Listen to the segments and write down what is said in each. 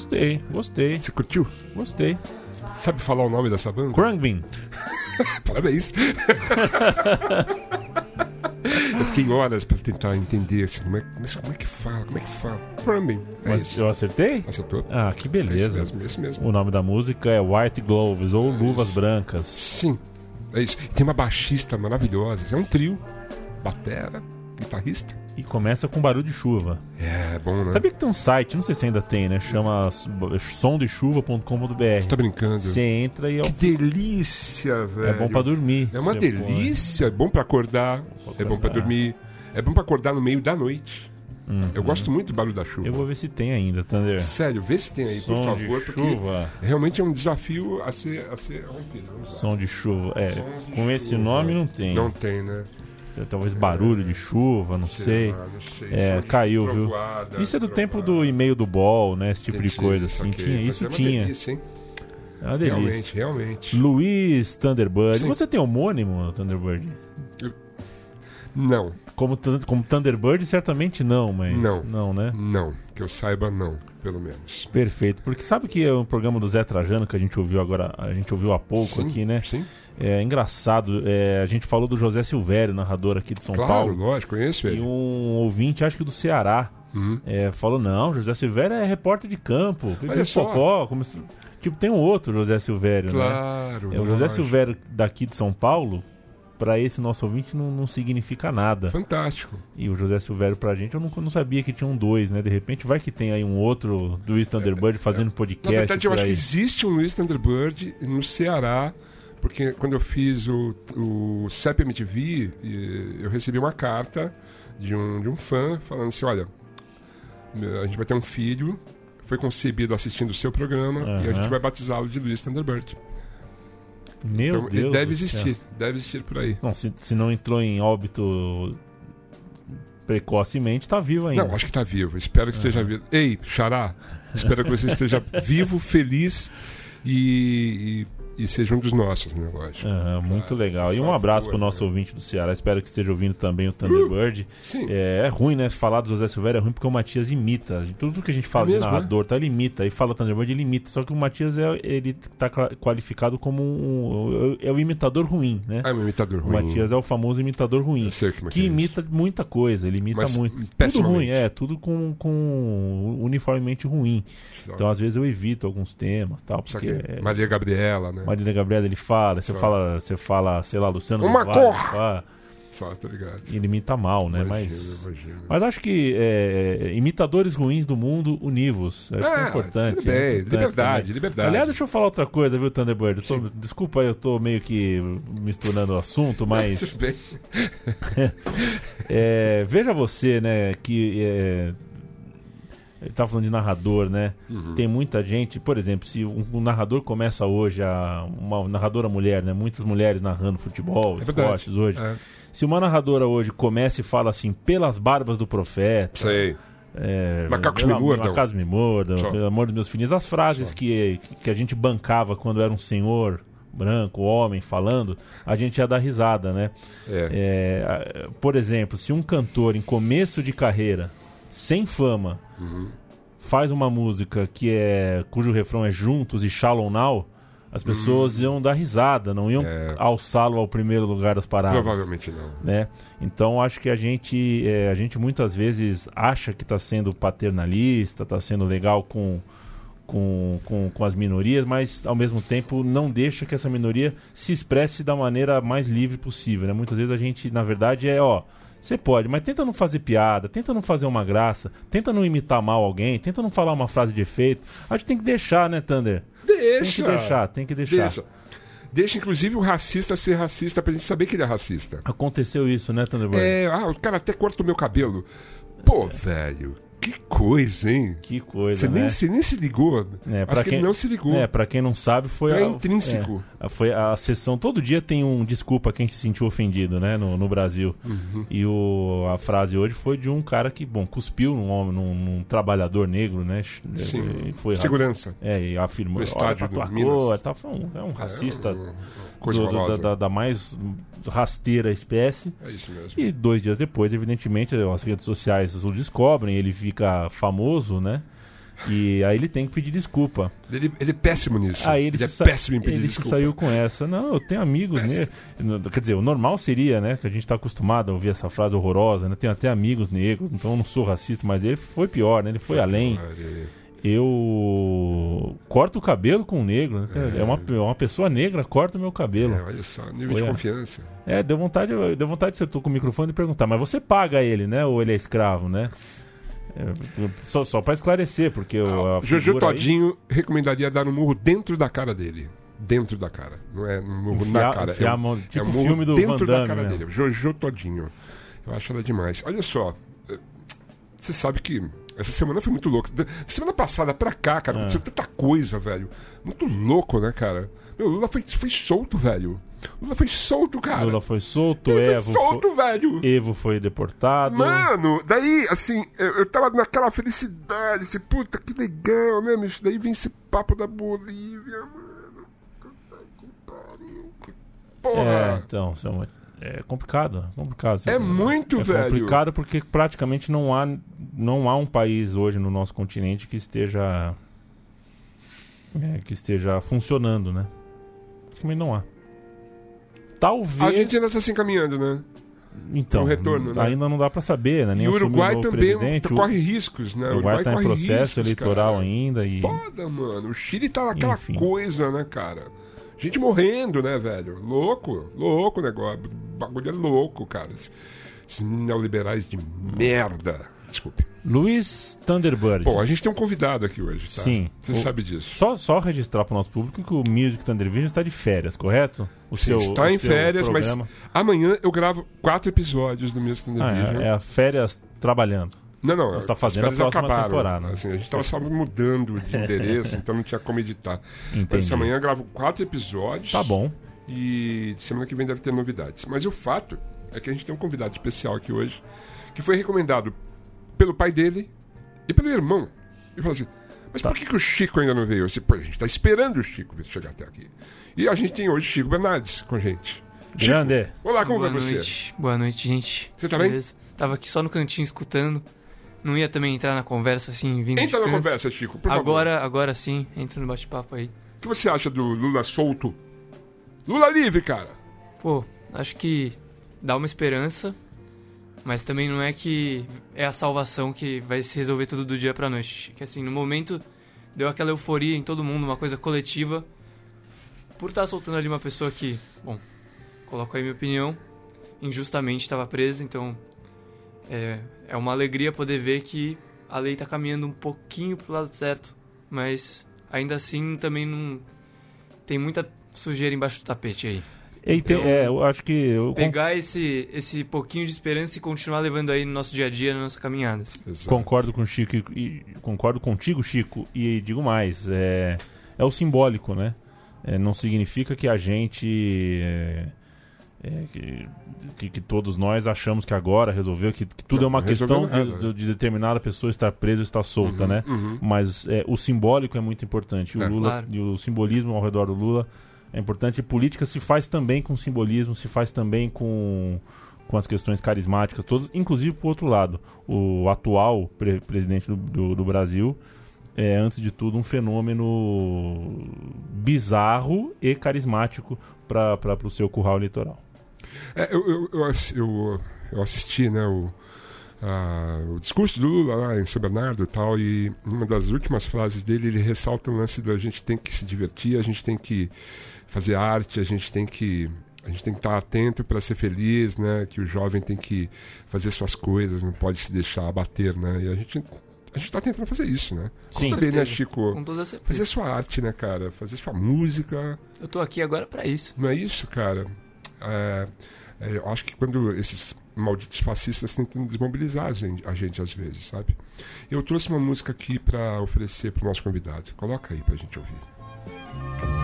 Gostei, gostei, Você curtiu? gostei. Sabe falar o nome dessa banda? Krungbin. Parabéns. Eu fiquei horas pra tentar entender assim, como, é, mas como é que fala, como é que fala. Crumbing. É Mas isso. eu acertei? Acertou? Ah, que É isso beleza. mesmo, é isso mesmo. O nome da música é White Gloves ou Luvas Brancas. Sim, é isso. E tem uma baixista maravilhosa. É um trio. Batera, guitarrista. E começa com barulho de chuva. É, bom, né? Sabia que tem um site, não sei se ainda tem, né? Chama somdechuva.com.br. Você tá brincando? Você entra e é, Que delícia, velho. é bom pra dormir. É uma delícia, é bom pra acordar, é bom pra dormir, é bom pra acordar no meio da noite. Eu gosto muito do barulho da chuva. Eu vou ver se tem ainda, Thunder. Sério, vê se tem aí, por Som favor, de porque chuva. realmente é um desafio a ser, a ser rompido. Som de chuva. É, de com esse chuva. nome não tem. Não tem, né? Talvez barulho de chuva, não sei. lá, não sei. É, de caiu, viu? Isso é do tempo do e-mail do Ball, né? Esse tipo de Entendi, coisa, assim. Tinha, isso é tinha. delícia, hein? É uma delícia. Realmente, realmente. Luiz Thunderbird. Sim. Você tem homônimo, Thunderbird? Não, Como, como Thunderbird, certamente não, mas. Não. Não, né? não. Que eu saiba, não, pelo menos. Perfeito. Porque sabe que é um programa do Zé Trajano que a gente ouviu agora, a gente ouviu há pouco Sim, aqui, né? Sim, É engraçado. é, a gente falou do José Silvério, narrador aqui de São claro, Paulo. lógico, conheço E ele. um ouvinte, acho que do Ceará, Uhum. é, falou: não, José Silvério é repórter de campo. Olha só. Popó, Tipo, tem um outro José Silvério, né? Claro. É, o José lógico. Silvério daqui de São Paulo, pra esse nosso ouvinte, não, não significa nada. Fantástico. E o José Silvério pra gente, eu não, não sabia que tinha um dois, né? De repente vai que tem aí um outro do East Thunderbird fazendo podcast. Na verdade, eu acho que existe um Luiz Thunderbird no Ceará, porque quando eu fiz o, o CEP MTV, eu recebi uma carta de um, de um fã falando assim: olha, a gente vai ter um filho, foi concebido assistindo o seu programa e a gente vai batizá-lo de Luiz Thunderbird. Meu então, Deus. ele deve do céu. existir, deve existir por aí. Não, se, se não entrou em óbito precocemente, tá vivo ainda. Não, acho que tá vivo. Espero que esteja vivo. Ei, Xará, espero que você esteja vivo, feliz e, e, e seja um dos nossos, né, lógico. Aham, muito legal. E um abraço favor, pro nosso né? ouvinte do Ceará. Espero que esteja ouvindo também o Thunderbird. Sim. É, é ruim, né? Falar do José Silvério é ruim porque o Matias imita. Tudo que a gente fala É de mesmo, narrador, tá? Ele imita. Aí fala Thunderbird, ele imita. Só que o Matias é, ele tá qualificado como um. É o imitador ruim, né? Ah, é um imitador o ruim. Matias é o famoso imitador ruim. Eu sei é Que que é imita muita coisa, ele imita Mas muito. Tudo ruim, é, tudo com, com uniformemente ruim. Então, às vezes, eu evito alguns temas tal, porque. que é- Maria Gabriela, né? Marília Gabriela ele fala, você fala, você fala, sei lá, Luciano Uma Vale, cor! fala, Só, tô ligado. ele imita mal, né? Imagina, mas, imagina. mas acho que é, imitadores ruins do mundo, univos. Acho que é Ah, importante. tudo bem, é importante liberdade, também. liberdade. Aliás, deixa eu falar outra coisa, viu, Thunderbird? Eu tô- desculpa aí, eu tô meio que misturando o assunto, mas Tudo bem. é, veja você, né, que é, ele tá falando de narrador, né? Uhum. Tem muita gente, por exemplo, se um, um narrador começa hoje a uma narradora mulher, né? Muitas mulheres narrando futebol, É esportes hoje. É. Se uma narradora hoje começa e fala assim, pelas barbas do profeta, Sei. é, Macacos me amor- mordam. Macacos me mordam, Só. pelo amor dos meus filhos. As frases que, que a gente bancava quando era um senhor branco, homem, falando, a gente ia dar risada, né? É. É, por exemplo, se um cantor em começo de carreira, sem fama, Uhum. faz uma música que é cujo refrão é Juntos e Shallow Now, as pessoas iam dar risada, não iam. É. alçá-lo ao primeiro lugar das paradas Provavelmente não. né? Então acho que a gente, é, a gente muitas vezes acha que está sendo paternalista, está sendo legal com, com, com, com as minorias, mas ao mesmo tempo não deixa que essa minoria se expresse da maneira mais livre possível. Né? Muitas vezes a gente, na verdade, é ó. Você pode, mas tenta não fazer piada, tenta não fazer uma graça, tenta não imitar mal alguém, tenta não falar uma frase de efeito. A gente tem que deixar, né, Thunder? Deixa. Tem que deixar, tem que deixar. Deixa. Deixa, inclusive, o racista ser racista pra gente saber que ele é racista. Aconteceu isso, né, Thunderbird? É, ah, o cara até corta o meu cabelo. Pô, velho, que coisa, hein? Que coisa, Você né? nem, você nem se ligou. É, Acho pra que quem ele não se ligou. É, pra quem não sabe, foi É a, intrínseco. é, foi a sessão. Todo dia tem um desculpa quem se sentiu ofendido, né, no, no Brasil. Uhum. E o, a frase hoje foi de um cara que, bom, cuspiu num homem, num, num trabalhador negro, né? Sim. E foi Segurança. É, e afirmou. No estádio olha pra do Minas. cor, tal. Foi um, é um racista É, coisa do- da, da- da mais rasteira espécie. É isso mesmo. E dois dias depois, evidentemente, as redes sociais o descobrem, ele fica famoso, né? E aí ele tem que pedir desculpa. Ele, ele é péssimo nisso. Aí ele, é se sa- péssimo em pedir ele desculpa. se saiu com essa. Não, eu tenho amigos negros. Quer dizer, o normal seria, né? Que a gente tá acostumado a ouvir essa frase horrorosa, né? Tenho até amigos negros, então eu não sou racista, mas ele foi pior, né? Ele foi além. Ele- Eu corto o cabelo com um negro, né? É, uma, uma pessoa negra corta o meu cabelo. É, olha só, nível Foi de confiança. É, deu vontade, deu vontade de você tô com o microfone e perguntar, mas você paga ele, né? Ou ele é escravo, né? É, só, só pra esclarecer, porque o, Jojo figura aí- Todinho recomendaria dar um murro dentro da cara dele. Dentro da cara. Não é um murro na cara. enfiar é um, mão- é tipo um filme do dentro Van da Damme, cara né? dele. Jojo Todinho. Eu acho ela demais. Olha só. eh, Você sabe que essa semana foi muito louca. Semana passada pra cá, Ah. cara, aconteceu tanta coisa, velho. Muito louco, né, cara? Meu, Lula foi, foi solto, velho. Lula foi solto, cara. Lula foi solto, Ele Evo foi solto, velho. foi, Evo foi deportado. Mano, daí, assim, eu, eu tava naquela felicidade, assim, puta, que legal, né, bicho? Daí vem esse papo da Bolívia, mano. Puta que pariu. que É, Porra. então, são- é complicado, é complicado. É muito, é velho. complicado porque praticamente não há, não há um país hoje no nosso continente que esteja é, que esteja funcionando, né? Praticamente não há. Talvez. A gente ainda tá se encaminhando, né? então, um retorno, né? ainda não dá pra saber, né? Nem e o Uruguai novo também presidente, o- corre riscos, né? O Uruguai tá em processo riscos, eleitoral cara. ainda e Foda, mano. O Chile tá naquela Enfim. coisa, né, cara? Gente morrendo, né, velho? Louco, louco o negócio. O bagulho é louco, cara. Esses neoliberais de merda. Desculpe. Luiz Thunderbird. Bom, a gente tem um convidado aqui hoje, tá? Sim. Você O- sabe disso. Só, só registrar para o nosso público que o Music Thunder Vision está de férias, correto? O Sim, está o em seu férias, programa. mas amanhã eu gravo quatro episódios do Music Thunder Ah, Vision. é, é a férias trabalhando. Não, não. Você tá as fazendo a próxima acabaram. temporada, né? Assim, a gente tava só mudando de endereço, então não tinha como editar. Entendi. Mas amanhã eu gravo quatro episódios. Tá bom. E semana que vem deve ter novidades. Mas o fato é que a gente tem um convidado especial aqui hoje, que foi recomendado pelo pai dele e pelo irmão. E falou assim: Mas Tá. por que, que o Chico ainda não veio? Eu disse, Pô, a gente tá esperando o Chico chegar até aqui. E a gente tem hoje Chico Bernardes com a gente. Chico, Grande. Olá, como Boa vai você? noite. Boa noite, gente. Você tá bem? Tava aqui só no cantinho escutando. Não ia também entrar na conversa assim, vindo de Entra na canto. conversa, Chico, por favor. Agora, agora sim, entra no bate-papo aí. O que você acha do Lula solto? Lula livre, cara. Pô, acho que dá uma esperança, mas também não é que é a salvação que vai se resolver tudo do dia pra noite. Que assim, no momento deu aquela euforia em todo mundo, uma coisa coletiva. Por estar soltando ali uma pessoa que, bom, coloco aí minha opinião, injustamente estava presa, então é, é uma alegria poder ver que a lei tá caminhando um pouquinho pro lado certo, mas ainda assim também não tem muita sujeira embaixo do tapete aí. E tem- Então, é, eu acho que. Eu Pegar esse, esse pouquinho de esperança e continuar levando aí no nosso dia a dia, na nossa caminhada. assim. Concordo com o Chico e, concordo contigo, Chico, e digo mais, é, é o simbólico, né? É, não significa que a gente é, é, que, que, que todos nós achamos que agora resolveu, que, que tudo Não, é uma questão resolveu de, nada. de- de determinada pessoa estar presa ou estar solta, né? Uhum. Mas é, o simbólico é muito importante. O, É. Lula, Claro. e o simbolismo ao redor do Lula é importante. Política se faz também com simbolismo, se faz também com, com as questões carismáticas todas, inclusive por outro lado. O atual pre- presidente do, do, do Brasil é, antes de tudo, um fenômeno bizarro e carismático para o seu curral eleitoral. É, eu, eu, eu- eu assisti né, o, a- o discurso do Lula lá em São Bernardo e tal, e uma das últimas frases dele, ele ressalta o lance da gente tem que se divertir, a gente tem que fazer arte, a gente tem que a gente tem que estar atento para ser feliz, né? Que o jovem tem que fazer suas coisas, não pode se deixar abater, né? E a gente a gente está tentando fazer isso, né? Sim. Você também, né. Chico? Com toda Fazer certeza. sua arte, né, cara? Fazer sua música, Eu tô aqui agora pra isso. não é isso, cara? É, é, eu acho que quando esses malditos fascistas tentam desmobilizar a gente, a gente às vezes, sabe? Eu trouxe uma música aqui pra oferecer pro nosso convidado. Coloca aí pra gente ouvir.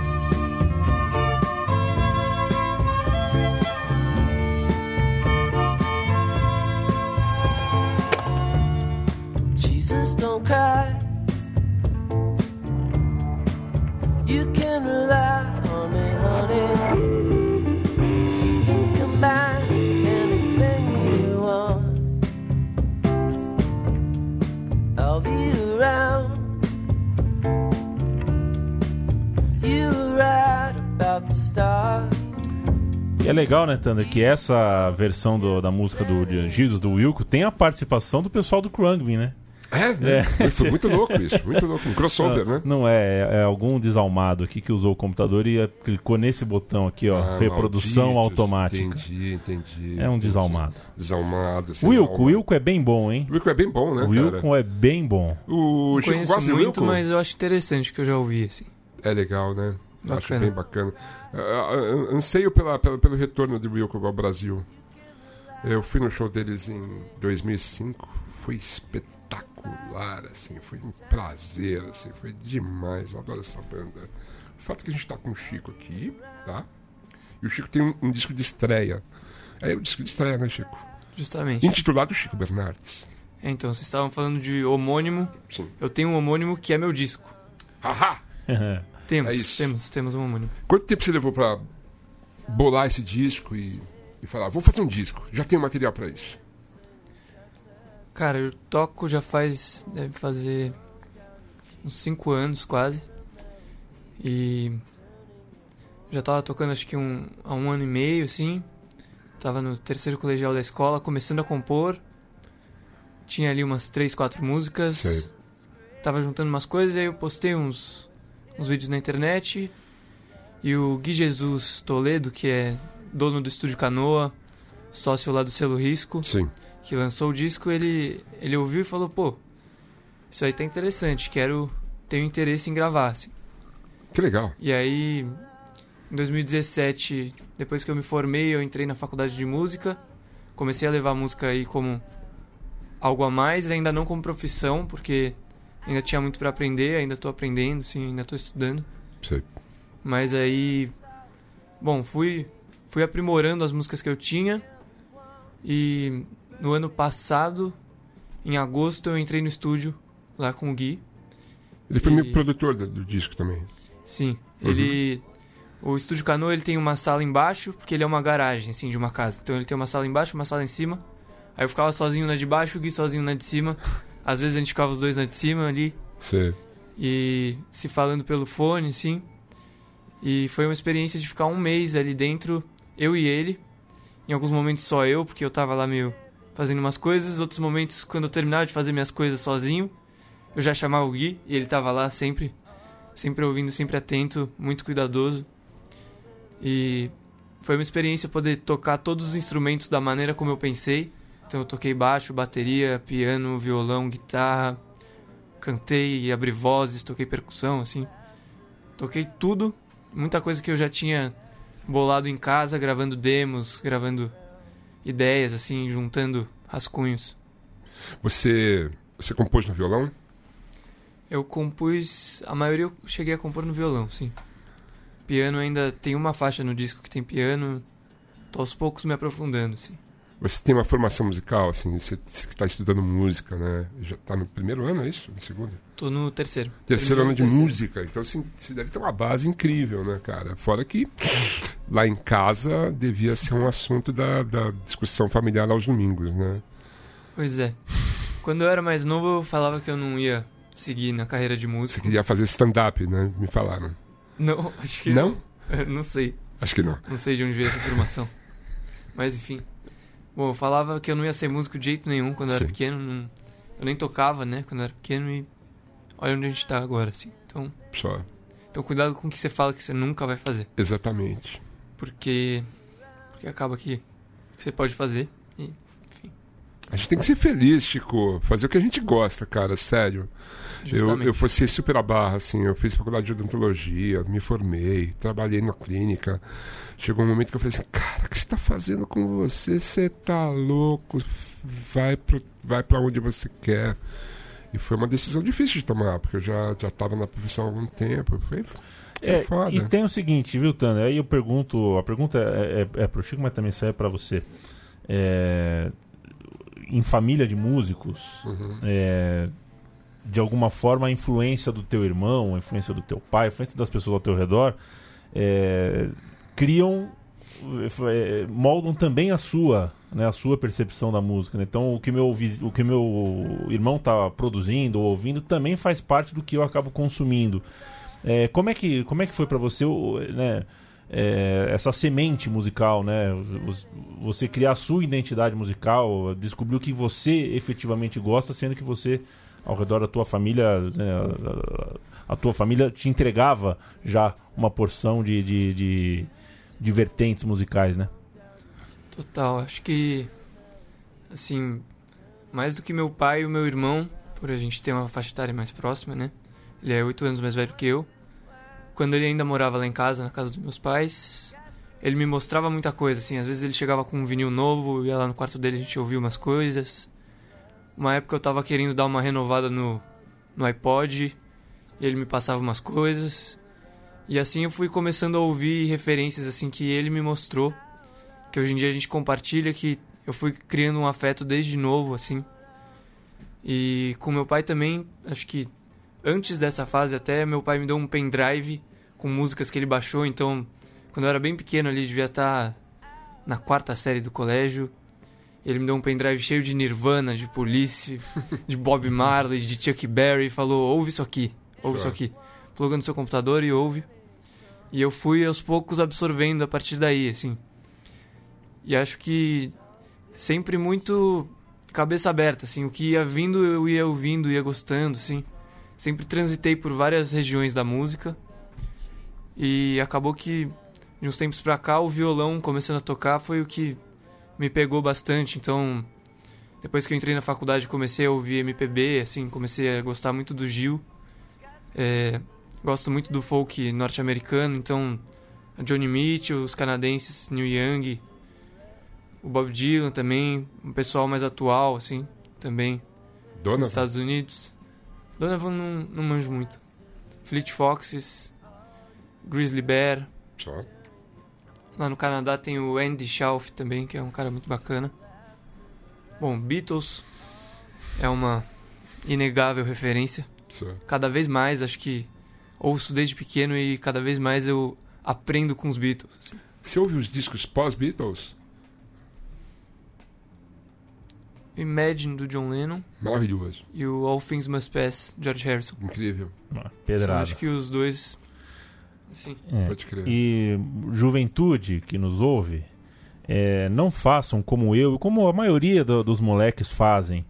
Cry. You can rely on me, honey. You can combine anything you want. I'll be around. You were about the stars. É legal, né, Thunder, que essa versão do- da música do Jesus do Wilco tem a participação do pessoal do Krungby, né? É, foi muito louco isso, muito louco. Um crossover, né? Não é, é, é algum desalmado aqui que usou o computador e é- clicou nesse botão aqui, ó, Ah, reprodução malditos. automática. Entendi, entendi. É um entendi. desalmado. Desalmado. Wilco, alma. Wilco é bem bom, hein? O Wilco é bem bom, né, O? Wilco é bem bom. O Não Chico conheço muito, Wilco? mas eu acho interessante que eu já ouvi, assim. É legal, né? Eu Acho Bacana. bem bacana. Ah, anseio pela, pela- pelo retorno de Wilco ao Brasil. Eu fui no show deles em 2005. Foi espetacular, assim. Foi um prazer, assim. Foi demais. Eu adoro essa banda. O fato é que a gente tá com o Chico aqui, tá? E o Chico tem um, um disco de estreia. É o disco de estreia, né, Chico? Justamente. Intitulado Chico Bernardes. É, então, vocês estavam falando de homônimo. Sim. Eu tenho um homônimo que é meu disco. Haha! Temos, É isso. temos, temos um homônimo. Quanto tempo você levou pra bolar esse disco e, e falar, vou fazer um disco, já tenho material pra isso? Cara, eu toco já faz. deve fazer. uns 5 anos quase. E. Já tava tocando acho que um, há um ano e meio, assim. Tava no terceiro colegial da escola, começando a compor. Tinha ali umas 3, 4 músicas. Sei. Tava juntando umas coisas e aí eu postei uns, uns vídeos na internet. E o Gui Jesus Toledo, que é dono do estúdio Canoa, sócio lá do selo Risco, Sim. Que lançou o disco, ele, ele ouviu e falou, pô, isso aí tá interessante, quero, tenho interesse em gravar, assim. Que legal. E aí, em 2017, depois que eu me formei, eu entrei na faculdade de música, comecei a levar a música aí como algo a mais, ainda não como profissão, porque ainda tinha muito pra aprender, ainda tô aprendendo, sim, ainda tô estudando. Sei. Mas aí, bom, fui fui aprimorando as músicas que eu tinha e no ano passado, em agosto, eu entrei no estúdio lá com o Gui. Ele foi E- meu produtor do, do disco também. Sim, Uhum. ele o estúdio Canoa, ele tem uma sala embaixo, porque ele é uma garagem assim de uma casa. Então ele tem uma sala embaixo, uma sala em cima. Aí eu ficava sozinho na de baixo, o Gui sozinho na de cima. Às vezes a gente ficava os dois na de cima ali Sei. e se falando pelo fone, sim. E foi uma experiência de ficar um mês ali dentro, eu e ele. Em alguns momentos só eu, porque eu tava lá meio fazendo umas coisas. Outros momentos, quando eu terminava de fazer minhas coisas sozinho, eu já chamava o Gui e ele tava lá sempre, sempre ouvindo, sempre atento, muito cuidadoso. E foi uma experiência poder tocar todos os instrumentos da maneira como eu pensei. Então eu toquei baixo, bateria, piano, violão, guitarra, cantei, abri vozes, toquei percussão, assim. Toquei tudo, muita coisa que eu já tinha bolado em casa, gravando demos, gravando ideias, assim, juntando rascunhos. Você, você compôs no violão? Eu compus, a maioria eu cheguei a compor no violão, sim. Piano ainda tem uma faixa no disco que tem piano, tô aos poucos me aprofundando, assim. Você tem uma formação musical, assim, você está estudando música, né? Já está no primeiro ano, é isso? No segundo? Tô no terceiro. Terceiro ano de terceiro. música. Então, assim, você deve ter uma base incrível, né, cara? Fora que lá em casa devia ser um assunto da, da discussão familiar aos domingos, né? Pois é. Quando eu era mais novo, eu falava que eu não ia seguir na carreira de Você músico. queria fazer stand-up, né? Me falaram. Não, acho que Não? não sei. Acho que não. Não sei de onde veio essa informação. Mas enfim. Bom, eu falava que eu não ia ser músico de jeito nenhum quando eu era pequeno. não- eu nem tocava, né, quando eu era pequeno e olha onde a gente tá agora, assim. Então, Só. então cuidado com o que você fala que você nunca vai fazer. Exatamente. Porque. Porque acaba que você pode fazer. A gente tem que ser feliz, Chico. Fazer o que a gente gosta, cara, sério. Eu, justamente. eu fosse super a barra, assim. Eu fiz faculdade de odontologia, me formei, trabalhei na clínica. Chegou um momento que eu falei assim: Cara, o que você tá fazendo com você? Você tá louco? Vai, pro, vai pra onde você quer. E foi uma decisão difícil de tomar, porque eu já, já tava na profissão há algum tempo. Foi, É, foda. e tem o seguinte, viu, Tânia? Aí eu pergunto, a pergunta é, é, é pro Chico, mas também serve pra você. É, em família de músicos, Uhum. é, de alguma forma a influência do teu irmão, a influência do teu pai, a influência das pessoas ao teu redor, é, criam, é, moldam também a sua, né, a sua percepção da música. né? Então o que meu o que meu irmão tá produzindo ou ouvindo também faz parte do que eu acabo consumindo. É, como é que como é que foi pra você, né, é, essa semente musical, né? Vo- Você criar a sua identidade musical, descobrir o que você efetivamente gosta, sendo que você ao redor da tua família, né, a tua família te entregava já uma porção de, de, de, de vertentes musicais, né? Total, acho que assim, mais do que meu pai e o meu irmão, por a gente ter uma faixa etária mais próxima, né? Ele é oito anos mais velho que eu. Quando ele ainda morava lá em casa, na casa dos meus pais, ele me mostrava muita coisa, assim, às vezes ele chegava com um vinil novo, ia lá no quarto dele, a gente ouvia umas coisas. Uma época eu tava querendo dar uma renovada no, no iPod, e ele me passava umas coisas. E assim eu fui começando a ouvir referências assim que ele me mostrou que hoje em dia a gente compartilha, que eu fui criando um afeto desde novo, assim. E com meu pai também, acho que antes dessa fase até, meu pai me deu um pendrive com músicas que ele baixou, então quando eu era bem pequeno ali, devia estar na quarta série do colégio. Ele me deu um pendrive cheio de Nirvana, de Police, de Bob Marley, de Chuck Berry, e falou: ouve isso aqui, ouve isso Sure. aqui. Pluga no seu computador e ouve. E eu fui aos poucos absorvendo a partir daí, assim. E acho que sempre muito cabeça aberta, assim, o que ia vindo eu ia ouvindo, ia gostando, assim. Sempre transitei por várias regiões da música. E acabou que de uns tempos pra cá o violão começando a tocar foi o que me pegou bastante. Então, depois que eu entrei na faculdade, comecei a ouvir MPB, assim, comecei a gostar muito do Gil. É, gosto muito do folk norte-americano, então a Johnny Mitchell, os canadenses Neil Young, o Bob Dylan também, um pessoal mais atual, assim, também, nos Estados Unidos. Donovan não, não manjo muito. Fleet Foxes, Grizzly Bear, Só. Lá no Canadá tem o Andy Schauf também, que é um cara muito bacana. Bom, Beatles é uma inegável referência. Só. Cada vez mais, acho que ouço desde pequeno e cada vez mais eu aprendo com os Beatles. assim. Você ouve os discos pós-Beatles? Imagine do John Lennon Maravilhoso. e o All Things Must Pass, George Harrison. Incrível. Ah, Pedrada. acho que os dois, assim, É. Pode crer. E juventude que nos ouve, é, não façam como eu e como a maioria do- dos moleques fazem,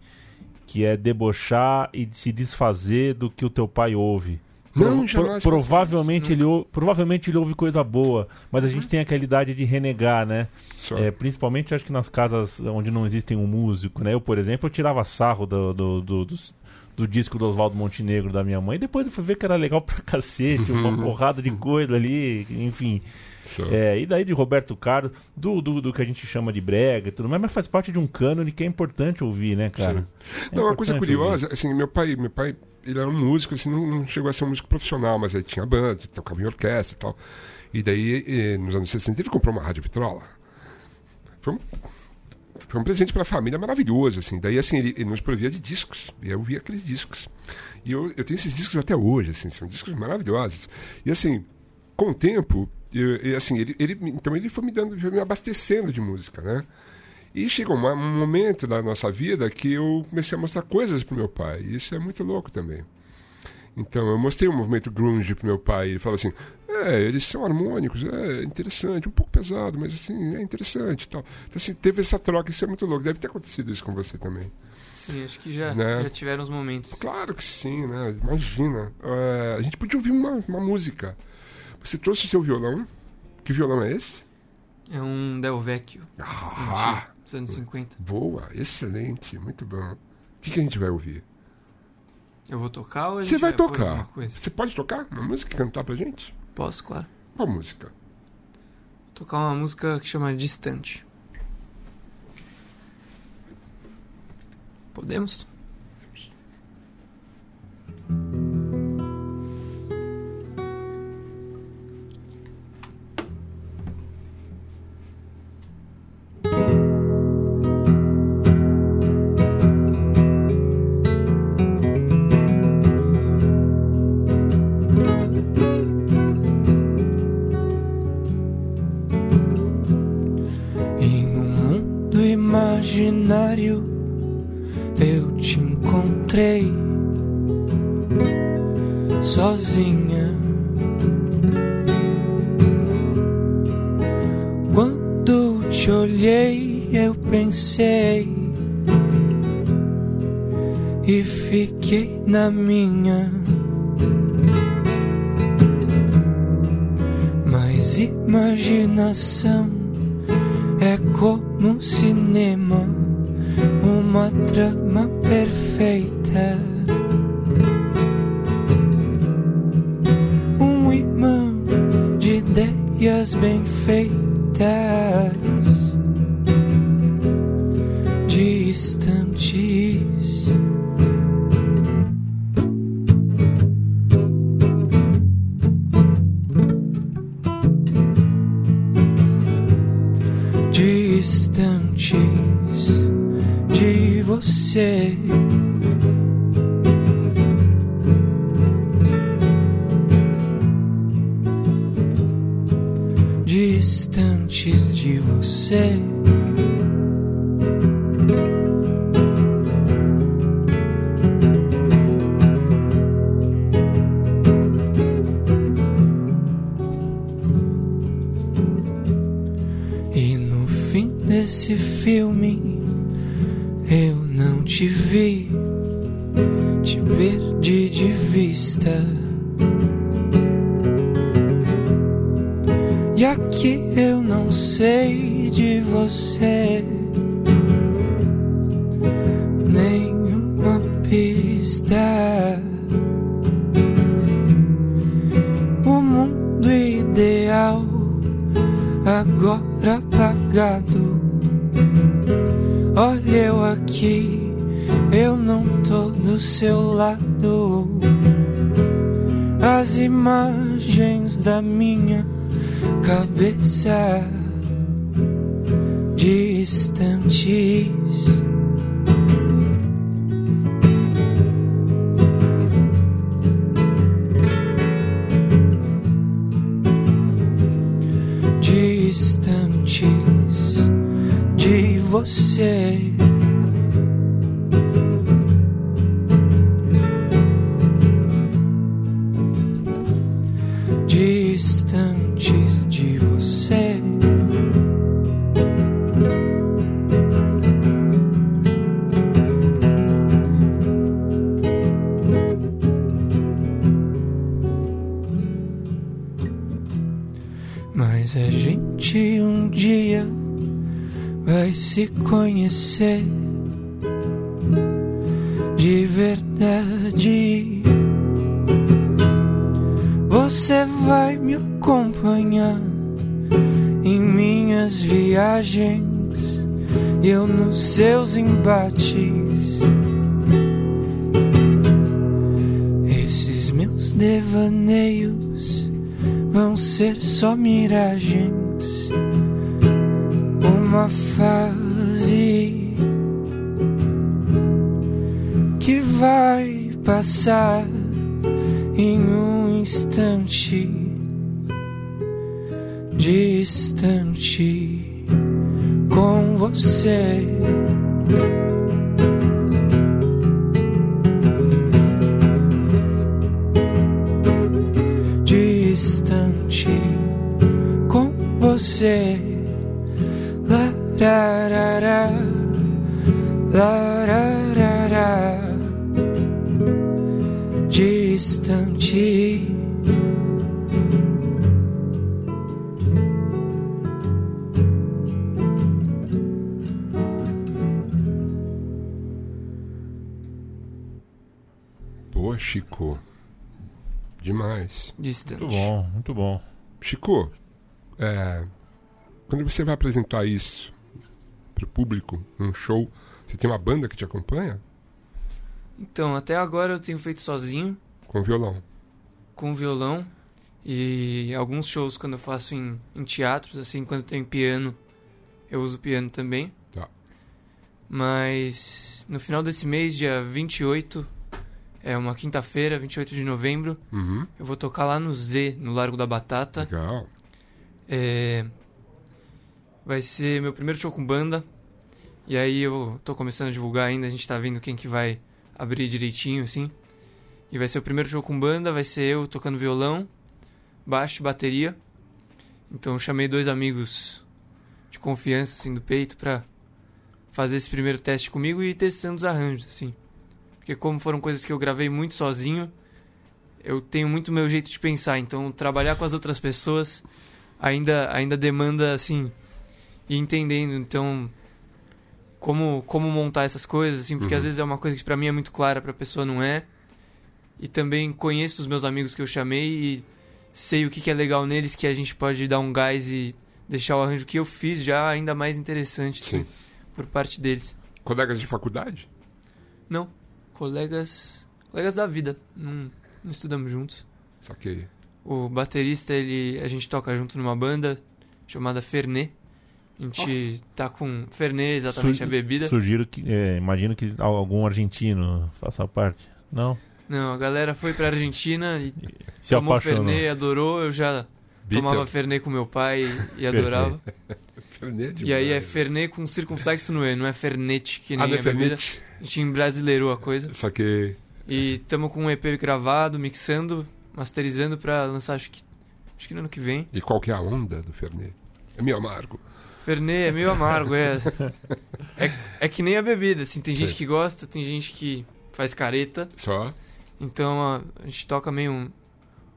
que é debochar e se desfazer do que o teu pai ouve. Não, Pro- pro- provavelmente ele ou- provavelmente ele ouve coisa boa, mas a gente tem aquela idade de renegar, né? Só. É, principalmente acho que nas casas onde não existem um músico, né? Eu, por exemplo, eu tirava sarro do, do, do, dos- do disco do Oswaldo Montenegro da minha mãe, e depois eu fui ver que era legal pra cacete, uma porrada de coisa ali, enfim. É, e daí de Roberto Carlos, do, do, do que a gente chama de brega e tudo mais, mas faz parte de um cânone que é importante ouvir, né, cara? É Não, uma coisa curiosa, assim, meu pai, meu pai, ele era um músico, assim, não, não chegou a ser um músico profissional, mas ele tinha banda, tocava em orquestra e tal. E daí, eh, nos anos 60, ele comprou uma rádio vitrola. Foi um, foi um presente para a família maravilhoso, assim. Daí, assim, ele, ele nos provia de discos. E eu via aqueles discos. E eu, eu tenho esses discos até hoje, assim, são discos maravilhosos. E, assim, com o tempo, eu, assim, ele, ele, então ele foi me dando, foi me abastecendo de música, né? E chegou um, um momento da nossa vida que eu comecei a mostrar coisas pro meu pai. E isso é muito louco também. Então, eu mostrei o movimento grunge pro meu pai. Ele falou assim: é, eles são harmônicos, é interessante, um pouco pesado, mas assim, é interessante e tal. Então, assim, teve essa troca, isso é muito louco. Deve ter acontecido isso com você também. Sim, acho que já, Né? já tiveram os momentos. Claro que sim, né? Imagina. É, a gente podia ouvir uma, uma música. Você trouxe o seu violão? Que violão é esse? É um Del Vecchio, Ah, dos anos 50. boa, excelente, muito bom. O que, que a gente vai ouvir? Eu vou tocar gente Você vai tocar. Coisa? Você pode tocar uma música e cantar pra gente? Posso, claro. Qual música? Vou tocar uma música que chama Distante. Podemos? Em imaginário eu te encontrei sozinha. Quando te olhei, eu pensei e fiquei na minha. Mas imaginação é como cinema, uma trama perfeita. Um imã de ideias bem feitas, distantes. De você nenhuma pista. O mundo ideal agora apagado. Olha eu aqui, eu não tô do seu lado. As imagens da minha cabeça distantes. distantes de você. Embates. Esses meus devaneios vão ser só miragens. Uma fase que vai passar em um instante distante com você. Distante Distante. Muito bom, muito bom. Chico, é, quando você vai apresentar isso pro público, num show, você tem uma banda que te acompanha? Então, até agora eu tenho feito sozinho, Com violão. com violão. E alguns shows quando eu faço em, em teatros, assim, quando tem piano, eu uso piano também. Tá. Mas no final desse mês, dia 28, é uma quinta-feira, 28 de novembro, Uhum. eu vou tocar lá no Z, no Largo da Batata. Legal. É, Vai ser meu primeiro show com banda. E aí eu tô começando a divulgar ainda, a gente tá vendo quem que vai abrir direitinho, assim. E vai ser o primeiro show com banda, vai ser eu tocando violão, baixo e bateria. Então eu chamei dois amigos de confiança, assim, do peito pra fazer esse primeiro teste comigo e ir testando os arranjos, assim. Porque como foram coisas que eu gravei muito sozinho, eu tenho muito meu jeito de pensar. Então trabalhar com as outras pessoas ainda ainda demanda assim ir entendendo então como como montar essas coisas assim porque Uhum. às vezes é uma coisa que pra mim é muito clara pra pessoa não é e também conheço os meus amigos que eu chamei e sei o que, que é legal neles que a gente pode dar um gás e deixar o arranjo que eu fiz já ainda mais interessante assim, Sim. por parte deles Colegas de faculdade? não colegas colegas da vida não, não estudamos juntos Saquei. O baterista, ele, a gente toca junto numa banda chamada Fernet. A gente tá com Fernet, exatamente Su- a bebida. Sugiro que. é, imagino que al- algum argentino faça parte. Não? Não, a galera foi pra Argentina e Se tomou apaixonou. Fernet, adorou. Eu já tomava Beatles. Fernet com meu pai e, adorava. Fernet E aí é demais. Fernet com circunflexo no E, não é Fernet que nem Ah, não é a bebida. Fernet? A gente embrasileirou a coisa. Saquei. E tamo com um EP gravado, mixando, masterizando pra lançar acho que, acho que no ano que vem. E qual que é a onda do Fernet? É meio amargo. Fernet é meio amargo, é. é. É que nem a bebida, assim, tem gente Sim. que gosta, tem gente que faz careta. Só? Então a, a gente toca meio um,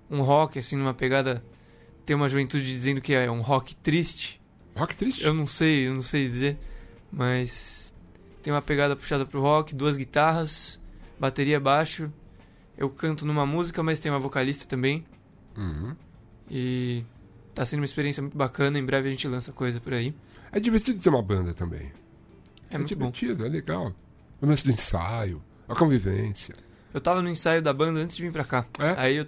um rock, assim, numa pegada. Tem uma juventude dizendo que é um rock triste. Rock triste? Eu não sei, eu não sei dizer. Mas tem uma pegada puxada pro rock, duas guitarras, bateria baixo. Eu canto numa música, mas tem uma vocalista também. Uhum. E tá sendo uma experiência muito bacana. Em breve a gente lança coisa por aí. É divertido ter uma banda também. É muito bom. divertido, é legal. O lance do ensaio, a convivência. Eu tava no ensaio da banda antes de vir pra cá. É? Aí eu.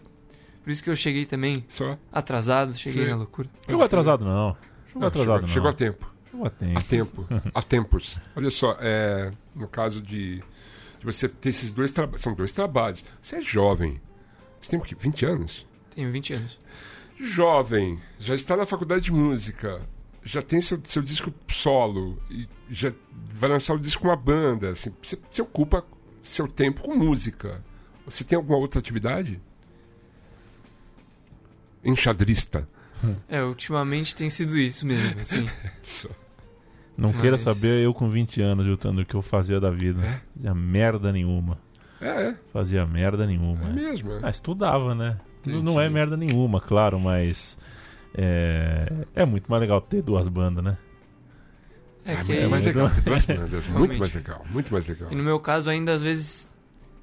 Por isso que eu cheguei também Só. atrasado, cheguei Sim. na loucura. Chegou atrasado, não. Chegou Não, atrasado, chegou, não. chegou a tempo. Chegou a tempo. A tempo. a tempos. Olha só, é, no caso de, de você ter esses dois trabalhos. São dois trabalhos. Você é jovem. Você tem o quê? 20 anos? Tenho 20 anos. Jovem, já está na faculdade de música, já tem seu, seu disco solo, e já vai lançar o disco com uma banda. Assim, você, você ocupa seu tempo com música. Você tem alguma outra atividade? Enxadrista. É, ultimamente tem sido isso mesmo, assim. Não queira Mas- saber eu com 20 anos, Jutando, o que eu fazia da vida. É? Fazia merda nenhuma. É, é, Fazia merda nenhuma. é mesmo. é. Ah, estudava, né? Não- Não Entendi. é merda nenhuma, claro, mas. É, é muito mais legal ter duas bandas, né? É É que muito mais legal ter duas bandas. muito mais legal, muito mais legal. E no meu caso, ainda às vezes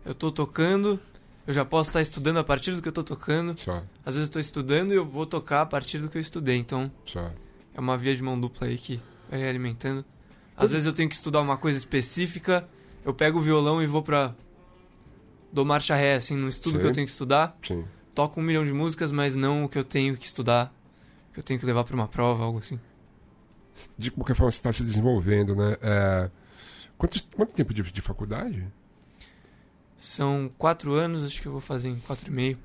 eu tô tocando, eu já posso estar estudando a partir do que eu tô tocando. Só, Às vezes eu tô estudando e eu vou tocar a partir do que eu estudei. Então só. é uma via de mão dupla aí que alimentando. Às vezes eu tenho que estudar uma coisa específica, eu pego o violão e vou pra. dou marcha ré, assim, no estudo Sim. que eu tenho que estudar. Sim. Toco um milhão de músicas, mas não o que eu tenho que estudar, que eu tenho que levar pra uma prova, algo assim. de qualquer forma você está se desenvolvendo, né? É, quanto, quanto tempo de, de faculdade? São quatro anos, acho que eu vou fazer em quatro e meio,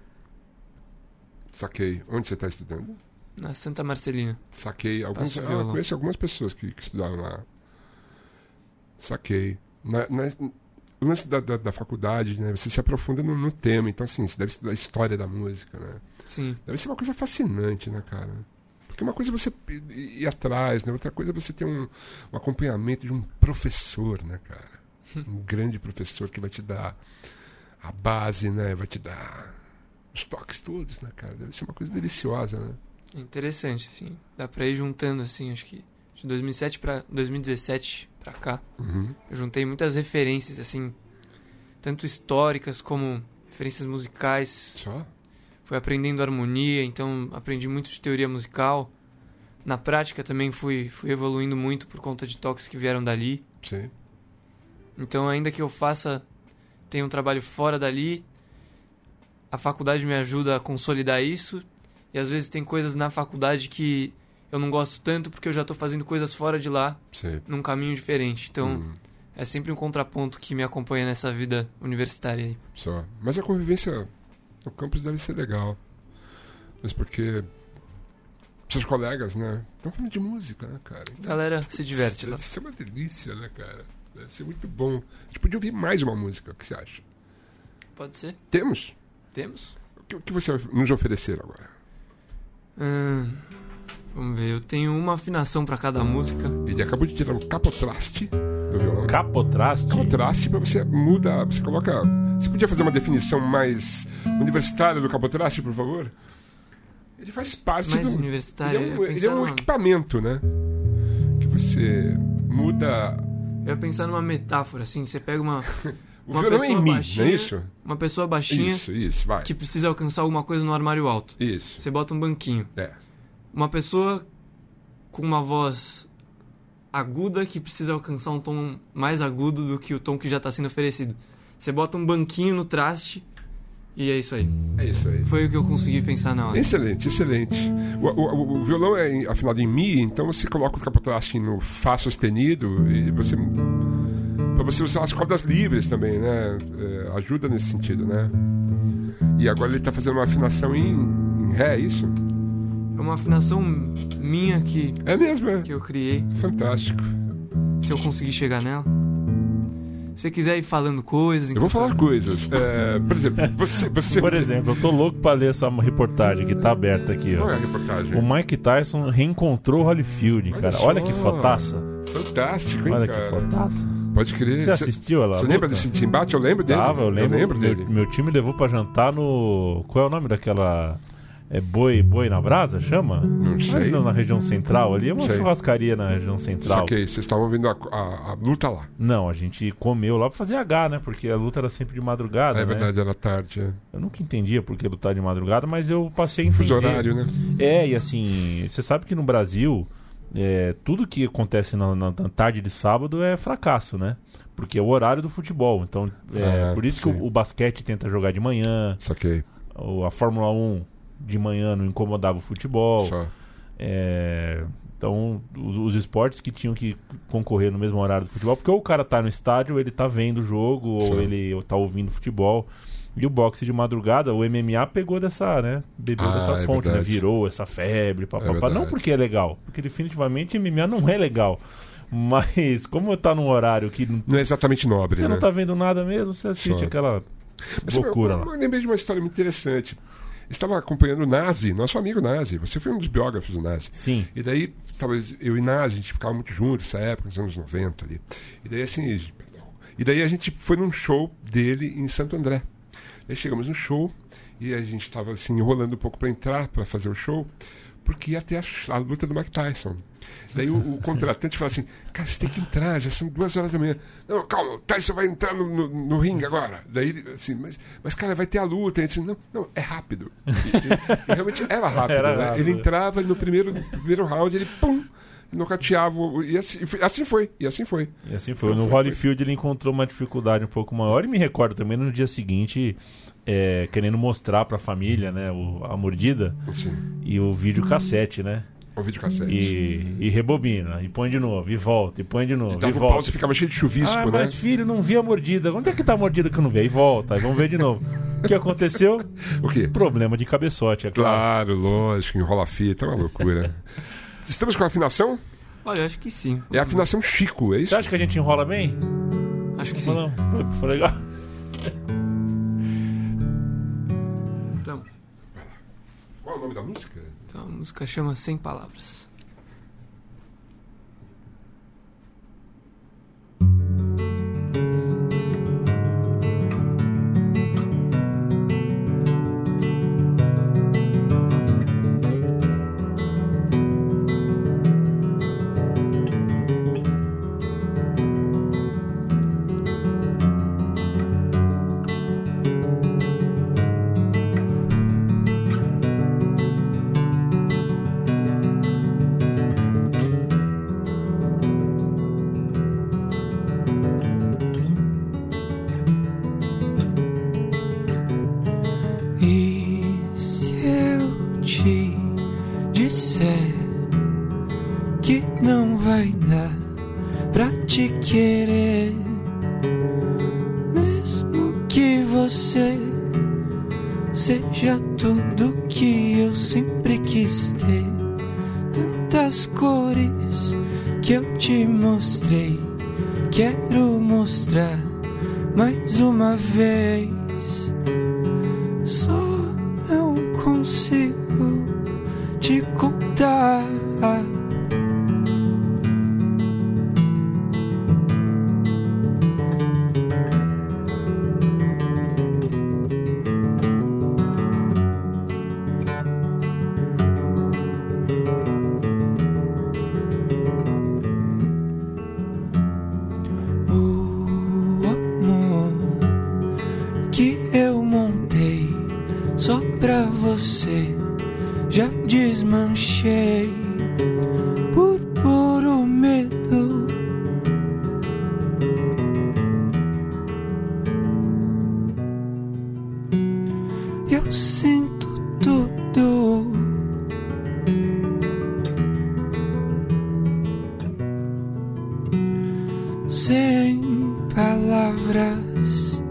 Saquei. Onde você está estudando? Na Santa Marcelina. Saquei. Alguns, ah, conheço algumas pessoas que, que estudaram lá. Saquei. Na, na, o lance da, da, da faculdade, né? Você se aprofunda no, no tema. Então, assim, você deve estudar a história da música, né? Sim, Deve ser uma coisa fascinante, né, cara? Porque uma coisa é você ir ir atrás, né? Outra coisa é você ter um, um acompanhamento de um professor, né, cara? Um grande professor que vai te dar a base, né? Vai te dar os toques todos, né, cara? Deve ser uma coisa deliciosa, né? É interessante, assim. Dá pra ir juntando, assim, acho que de 2007 pra 2017 pra cá. Uhum. Eu juntei muitas referências, assim, tanto históricas como referências musicais. Só? Fui aprendendo harmonia, então aprendi muito de teoria musical. Na prática também fui, fui evoluindo muito por conta de toques que vieram dali. Sim. Então, ainda que eu faça, tenha um trabalho fora dali, a faculdade me ajuda a consolidar isso. E às vezes tem coisas na faculdade que eu não gosto tanto porque eu já estou fazendo coisas fora de lá, Sim. num caminho diferente. Então, Hum, é sempre um contraponto que me acompanha nessa vida universitária aí. só. Mas a convivência no campus deve ser legal. Mas porque seus colegas, né? Estão falando de música, né, cara? A galera se diverte lá. Deve ser uma delícia, né, cara? Deve ser muito bom. A gente podia ouvir mais uma música, o que você acha? Pode ser? Temos? Temos? O que, o que você nos oferecer agora? Hum, vamos ver, eu tenho uma afinação pra cada música. Ele acabou de tirar um capotraste do violão. Capotraste? Capotraste pra você muda, você coloca. Você podia fazer uma definição mais universitária do capotraste, por favor? Ele faz parte Mais do. universitária. Ele é um, ele pensar é um numa, equipamento, né? Que você muda. eu ia pensar numa metáfora, assim, você pega uma, O violão é em mi, baixinha- não é isso? uma pessoa baixinha Isso, isso, vai. que precisa alcançar alguma coisa no armário alto. Isso. Você bota um banquinho. É. Uma pessoa com uma voz aguda que precisa alcançar um tom mais agudo do que o tom que já está sendo oferecido. Você bota um banquinho no traste e é isso aí. É isso aí. Foi o que eu consegui pensar na hora. Excelente, excelente. O, o- o violão é afinado em Mi, então você coloca o capotraste no Fá sustenido e você. Para você usar as cordas livres também, né? É, ajuda nesse sentido, né? E agora ele está fazendo uma afinação em, em Ré, é isso? É uma afinação minha que, É mesmo, é. que eu criei. Fantástico. Se eu conseguir chegar nela. Se você quiser ir falando coisas. Eu vou falar coisas. É, por exemplo, você. você Por exemplo, eu tô louco pra ler essa reportagem que tá aberta aqui, Qual é ó. a reportagem? O Mike Tyson reencontrou Holyfield, Olha cara. só. Olha que fotaça. Fantástico, hein, Olha que cara? fotaça. Pode crer. Você assistiu ela? Você lembra desse desembate? Eu lembro dele. Tava, eu lembro. lembro meu, dele. meu time levou pra jantar no. Qual é o nome daquela. É boi, boi na brasa? Chama? Não sei. Ali na região central ali. É uma Sei. churrascaria na região central. Saquei, vocês estavam vendo a, a- a luta lá. Não, a gente comeu lá pra fazer H, né? Porque a luta era sempre de madrugada, é né? verdade, era tarde. É. Eu nunca entendia por que lutar de madrugada, mas eu passei a entender. Fuso horário, né? É, e assim, você sabe que no Brasil, é, tudo que acontece na, na- tarde de sábado é fracasso, né? Porque é o horário do futebol. Então, é, Ah, por isso que sim. o, o basquete tenta jogar de manhã, Saquei. a Fórmula 1 de manhã não incomodava o futebol. É, então, os, os esportes que tinham que concorrer no mesmo horário do futebol, porque ou o cara tá no estádio, ou ele tá vendo o jogo, ou Sim. ele tá ouvindo futebol. E o boxe de madrugada, o MMA pegou dessa, né? Bebeu Ah, dessa é fonte, né? verdade. Virou essa febre, papapá. verdade. não porque é legal, porque definitivamente MMA não é legal. Mas como tá num horário que não- Não é exatamente nobre, você né? não tá vendo nada mesmo, você assiste Só. aquela Mas, loucura eu, eu, eu lembrei de uma história muito interessante. Estava acompanhando o Nazi, nosso amigo Nazi. Você foi um dos biógrafos do Nazi. Sim. E daí, estava eu e Nazi, a gente ficava muito juntos nessa época, nos anos 90 ali. E daí, assim. E daí a gente foi num show dele em Santo André. Aí chegamos no show e a gente estava assim, enrolando um pouco para entrar, para fazer o show, porque ia ter a, a luta do Mike Tyson. Daí o, o contratante falou assim: Cara, você tem que entrar, já são duas horas da manhã. Não, calma, o Tyson vai entrar no, no, no ringue agora. Daí, assim, mas, mas cara, vai ter a luta. Ele disse: Não, não, é rápido. E, e- realmente era rápido. Era né? rápido. Ele entrava no primeiro, no primeiro round ele, pum, nocateava. o- E assim, e foi- assim foi, e assim foi. E assim foi. Então no foi- Holyfield ele encontrou uma dificuldade um pouco maior e me recordo também no dia seguinte é, querendo mostrar pra família, né, o- a mordida Assim. e o vídeo cassete, né? O videocassete. E, e rebobina, e põe de novo, e volta, e põe de novo, e, Dava um volta. pause e ficava cheio de chuvisco, ah, né? mas filho, não vi a mordida. Onde é que tá a mordida que eu não vi? Aí volta, aí vamos ver de novo. O que aconteceu? O quê? Problema de cabeçote, é claro. Claro, lógico, enrola a fita, é uma loucura. Estamos com a afinação? Olha, eu acho que sim. É a afinação Chico, é isso? Você acha que a gente enrola bem? Acho que sim. Não, não. Foi legal. Então, Qual é o nome da música? então a música chama Sem Palavras. Sem palavras.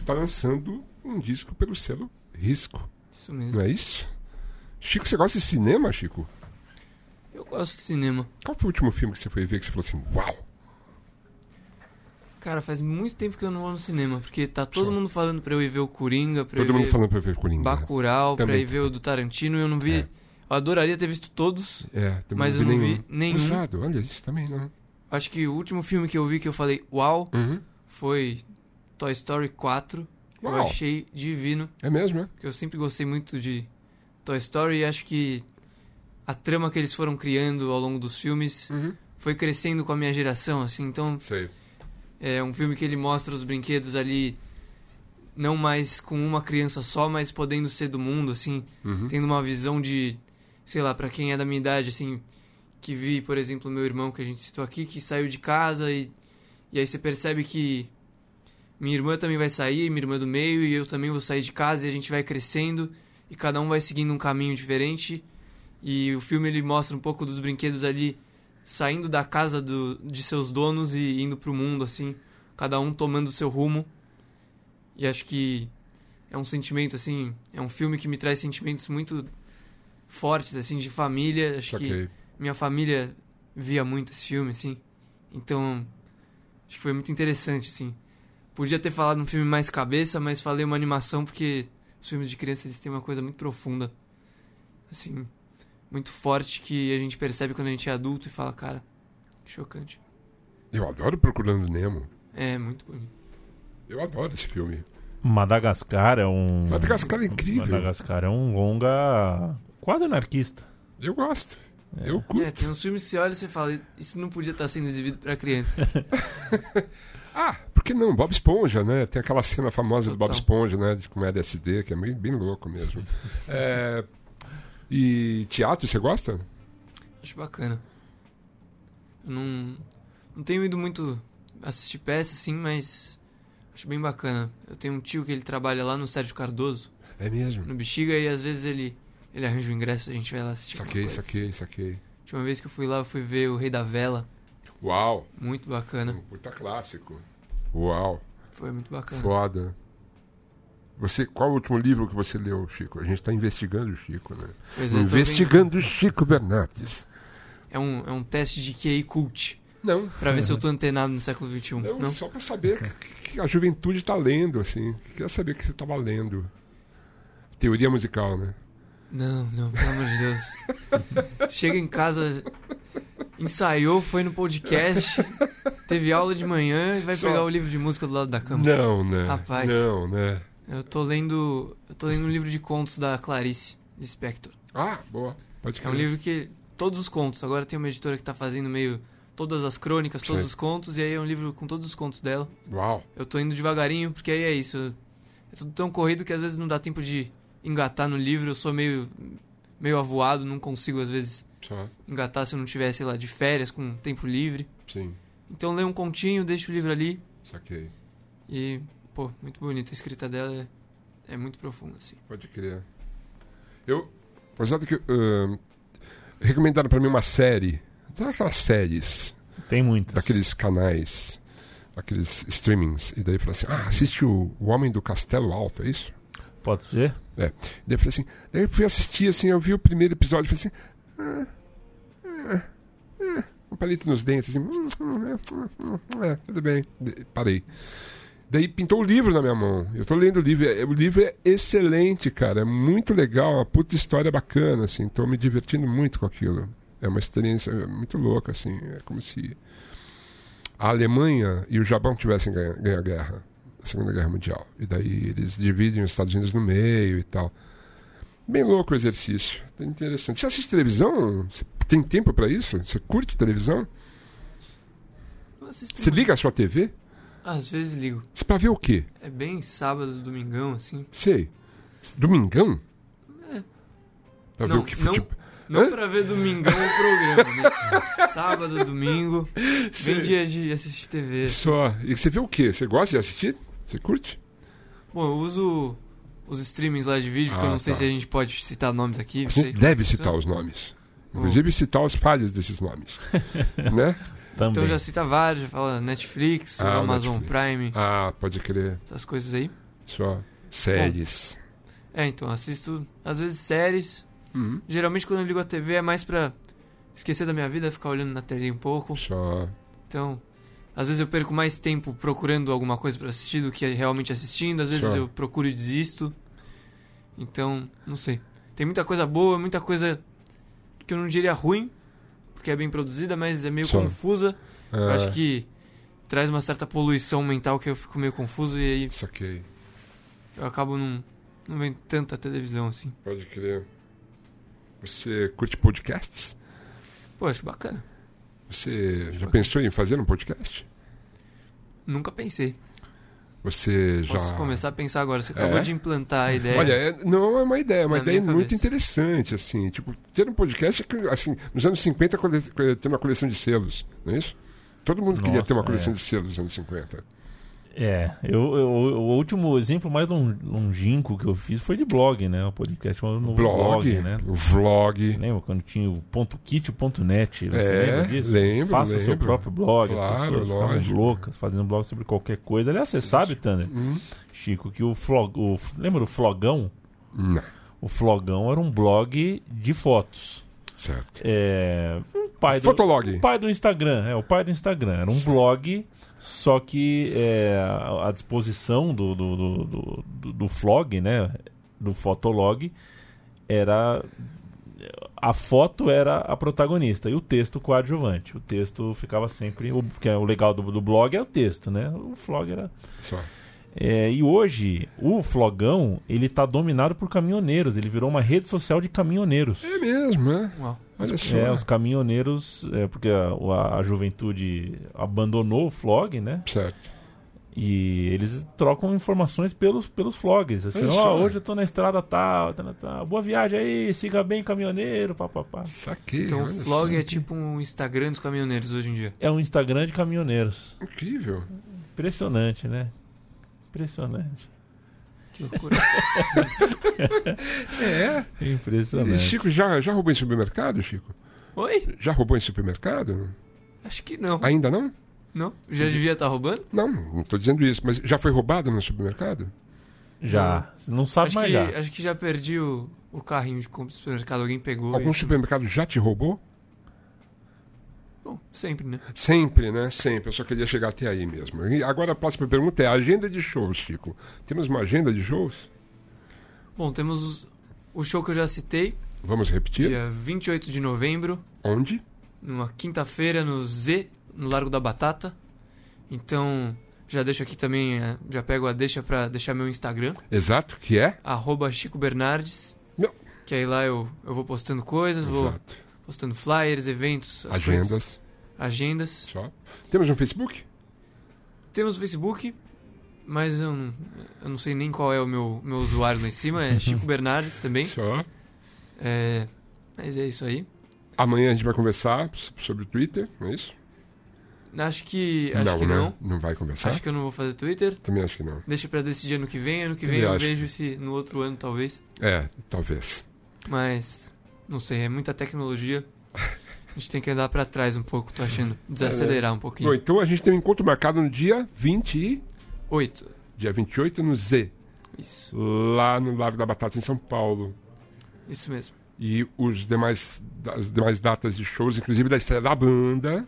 Está lançando um disco pelo selo Risco. Isso mesmo. Não é isso? Chico, você gosta de cinema, Chico? Eu gosto de cinema. Qual foi o último filme que você foi ver que você falou assim, uau? Cara, faz muito tempo que eu não vou no cinema, porque tá todo Só. mundo falando pra eu ir ver o Coringa, pra eu Todo mundo ver falando pra ver Coringa. Bacurau, pra Também. ir ver o do Tarantino, e eu não vi. É. Eu adoraria ter visto todos, É, mas não eu não nenhum. vi nenhum. Cruzado, olha isso também não. Acho que o último filme que eu vi que eu falei, uau, Uhum. foi Toy Story 4. Eu Uau. achei divino, É mesmo, é? porque eu sempre gostei muito de Toy Story e acho que a trama que eles foram criando ao longo dos filmes Uhum. foi crescendo com a minha geração, assim, então Sei. é um filme que ele mostra os brinquedos ali não mais com uma criança só, mas podendo ser do mundo, assim, Uhum. tendo uma visão de, sei lá, pra quem é da minha idade, assim, que vi, por exemplo, meu irmão que a gente citou aqui, que saiu de casa e, e aí você percebe que minha irmã também vai sair, minha irmã do meio, e eu também vou sair de casa e a gente vai crescendo e cada um vai seguindo um caminho diferente. E o filme ele mostra um pouco dos brinquedos ali saindo da casa do, de seus donos e indo pro mundo, assim, cada um tomando o seu rumo. E acho que é um sentimento, assim, é um filme que me traz sentimentos muito fortes, assim, de família. Acho que Saquei. minha família via muito esse filme, assim. Então, acho que foi muito interessante, assim. Podia ter falado um filme mais cabeça, mas falei uma animação porque os filmes de criança eles têm uma coisa muito profunda, assim, muito forte que a gente percebe quando a gente é adulto e fala, cara, que chocante. Eu adoro Procurando Nemo. É muito bonito. Eu adoro esse filme. Madagascar é um. Madagascar é incrível. Madagascar é um longa quase anarquista. Eu gosto. Eu curto. É, tem uns filmes que você olha e você fala, isso não podia estar sendo exibido pra criança. Ah, por que não? Bob Esponja, né? Tem aquela cena famosa do Bob Total. Esponja, né? De com LSD, que é bem, bem louco mesmo. É, E teatro, você gosta? Acho bacana. Eu não, não tenho ido muito assistir peça, assim, mas acho bem bacana. Eu tenho um tio que ele trabalha lá no Sérgio Cardoso, É mesmo. no Bexiga, e às vezes ele, ele arranja o ingresso e a gente vai lá assistir. Saquei, saquei, saquei. A última vez que eu fui lá, eu fui ver o Rei da Vela. Uau! Muito bacana. Um puta clássico. Uau, Foi muito bacana. foda. Você, qual o último livro que você leu, Chico? A gente está investigando o Chico, né? Pois é, investigando o Chico Bernardes. É um, é um teste de QI cult, Não. pra ver se eu tô antenado no século XXI. Não, Não? só pra saber que, que a juventude tá lendo, assim. Queria saber o que você tava lendo. Teoria musical, né? Não, não, pelo amor de Deus. Chega em casa, ensaiou, foi no podcast, teve aula de manhã e vai Só- pegar o livro de música do lado da cama. Não, né? Rapaz. Não, né? Eu tô lendo. Eu tô lendo um livro de contos da Clarice Lispector. Ah, boa. Pode É um crer. livro que. Todos os contos. Agora tem uma editora que tá fazendo meio. Todas as crônicas, todos Sei. os contos, e aí é um livro com todos os contos dela. Uau. Eu tô indo devagarinho, porque aí é isso. É tudo tão corrido que às vezes não dá tempo de engatar no livro. Eu sou meio. meio avoado, não consigo às vezes Só. engatar se eu não tiver, sei lá, de férias, com tempo livre. Sim. Então leio um continho, deixo o livro ali Saquei. e, pô, muito bonita. A escrita dela é, é muito profunda, assim. Pode crer. Eu. Apesar que. ahn, recomendaram pra mim uma série. Sabe aquelas séries Tem muitas. daqueles canais, daqueles streamings. E daí falou assim: ah, assiste o, o Homem do Castelo Alto, é isso? Pode ser? Daí eu falei assim, daí eu fui assistir assim, eu vi o primeiro episódio e falei assim, ah, um palito nos dentes, assim, hum, hum, hum, é, tudo bem, parei. Daí pintou o livro na minha mão. Eu tô lendo o livro. é- O livro é excelente, cara. É muito legal, uma puta história bacana, assim. Tô me divertindo muito com aquilo. É uma experiência muito louca, assim. É como se a Alemanha e o Japão tivessem ganho, ganho a guerra, a Segunda Guerra Mundial. E daí eles dividem os Estados Unidos no meio e tal. Bem louco o exercício. Tá interessante. Você assiste televisão? Você tem tempo pra isso? Você curte televisão? Você liga a sua TV? Às vezes ligo. Pra ver o quê? É bem sábado, domingão, assim. Sei. Domingão? Pra ver Não, o que não- futebol. Não Hã? pra ver domingão o programa, né? Sábado, domingo. Bem dia de assistir TV. Só. E você vê o quê? Você gosta de assistir? Você curte? Bom, eu uso os streamings lá de vídeo, que eu Ah, não sei tá. se a gente pode citar nomes aqui. A não sei gente deve citar os nomes. Inclusive citar as falhas desses nomes. né? Também. Então já cita vários, já fala Netflix, Ah, Amazon Netflix. Prime, Ah, pode crer. essas coisas aí. Só. Séries. É, então, assisto às vezes séries. Uhum. Geralmente quando eu ligo a TV é mais pra esquecer da minha vida, ficar olhando na telinha um pouco. Só. Então, às vezes eu perco mais tempo procurando alguma coisa pra assistir do que realmente assistindo. Às vezes Só. eu procuro e desisto. Então, não sei. Tem muita coisa boa, muita coisa que eu não diria ruim, porque é bem produzida, mas é meio Só. confusa. Eu Ah, acho que traz uma certa poluição mental que eu fico meio confuso e aí Saquei. eu acabo não, não vendo tanta televisão assim. Pode crer. Você curte podcasts? Pô, acho bacana. Você já pensou em fazer um podcast? Nunca pensei. Você já. Posso começar a pensar agora. Você acabou É? de implantar a ideia. Olha, é- não é uma ideia, é uma Na ideia muito cabeça. interessante, assim. Tipo, ter um podcast, é que, assim, nos anos 50, cole- ter uma coleção de selos, não é isso? Todo mundo queria Nossa, ter uma coleção é. de selos nos anos 50. É, eu, eu- o último exemplo mais lon- longínquo que eu fiz foi de blog, né? O podcast no blog, blog, né? o vlog. Lembra quando tinha o ponto .kit, o ponto .net? Você É, lembra disso? lembro, Faça seu lembro. próprio blog. Claro, as pessoas ficavam loucas fazendo blog sobre qualquer coisa. Aliás, você sabe, Tanner, Hum? Chico, que o, flog, o Lembra do Flogão? Não, O Flogão era um blog de fotos. certo. É, o pai do, Fotolog. o pai do Instagram, é o pai do Instagram. Era um blog, só que é, a disposição do, do, do, do, do- do flog, né? Do fotolog, era. A foto era a protagonista e o texto coadjuvante. O texto ficava sempre. O, que é o legal do, do blog é o texto, né? O flog era. Só. É, e hoje, o flogão, ele tá dominado por caminhoneiros. Ele virou uma rede social de caminhoneiros. É mesmo, né? Uau. Olha só. É, os caminhoneiros, é, porque a, a- a juventude abandonou o flog, né? Certo. E eles trocam informações pelos, pelos flogs. Assim, ó, só. hoje eu tô na estrada tal, tal, tal, boa viagem aí, siga bem, caminhoneiro, papapá. Saquei. Então o só. é tipo um Instagram dos caminhoneiros hoje em dia. É um Instagram de caminhoneiros. Incrível. Impressionante, né? Impressionante. Loucura. É. E Impressionante. Chico, já, já roubou em supermercado, Chico? Oi? Já roubou em supermercado? Acho que não. Ainda não? Não? Já devia estar roubando? Não, não tô dizendo isso, mas já foi roubado no supermercado? Já. Você não sabe Acho mais que, já. acho que já perdi o, o carrinho de compra do supermercado. Alguém pegou. Algum e- supermercado já te roubou? Bom, sempre, né? Sempre, né? Sempre. Eu só queria chegar até aí mesmo. E agora a próxima pergunta é a agenda de shows, Chico. Temos uma agenda de shows? Bom, temos os- o show que eu já citei, Vamos repetir? dia 28 de novembro, Onde? numa quinta-feira no Z, no Largo da Batata. Então, já deixo aqui também, eh, já pego a deixa pra deixar meu Instagram, Exato, que é? arroba Chico Bernardes. Não. Que aí lá eu, eu vou postando coisas, vou Exato. Postando flyers, eventos, as Agendas. coisas- agendas. Só. Temos um Facebook? Temos o Facebook, mas eu não, eu não sei nem qual é o meu, meu usuário lá em cima, é Chico Bernardes também. Só. É, mas é isso aí. Amanhã a gente vai conversar so- sobre o Twitter, não é isso? Acho que, acho não, que né? não. Não vai conversar? Acho que eu não vou fazer Twitter. Também acho que não. Deixa pra decidir ano que vem. Ano que Também vem eu acho. vejo se no outro ano, talvez. É, talvez. Mas, não sei, é muita tecnologia. A gente tem que andar pra trás um pouco, tô achando. Desacelerar um Bom, pouquinho. então a gente tem um encontro marcado no dia 20 e... Oito. Dia 28 no Z, Isso, lá no Largo da Batata, em São Paulo. isso mesmo. E os demais, as demais datas de shows, inclusive da estreia da banda.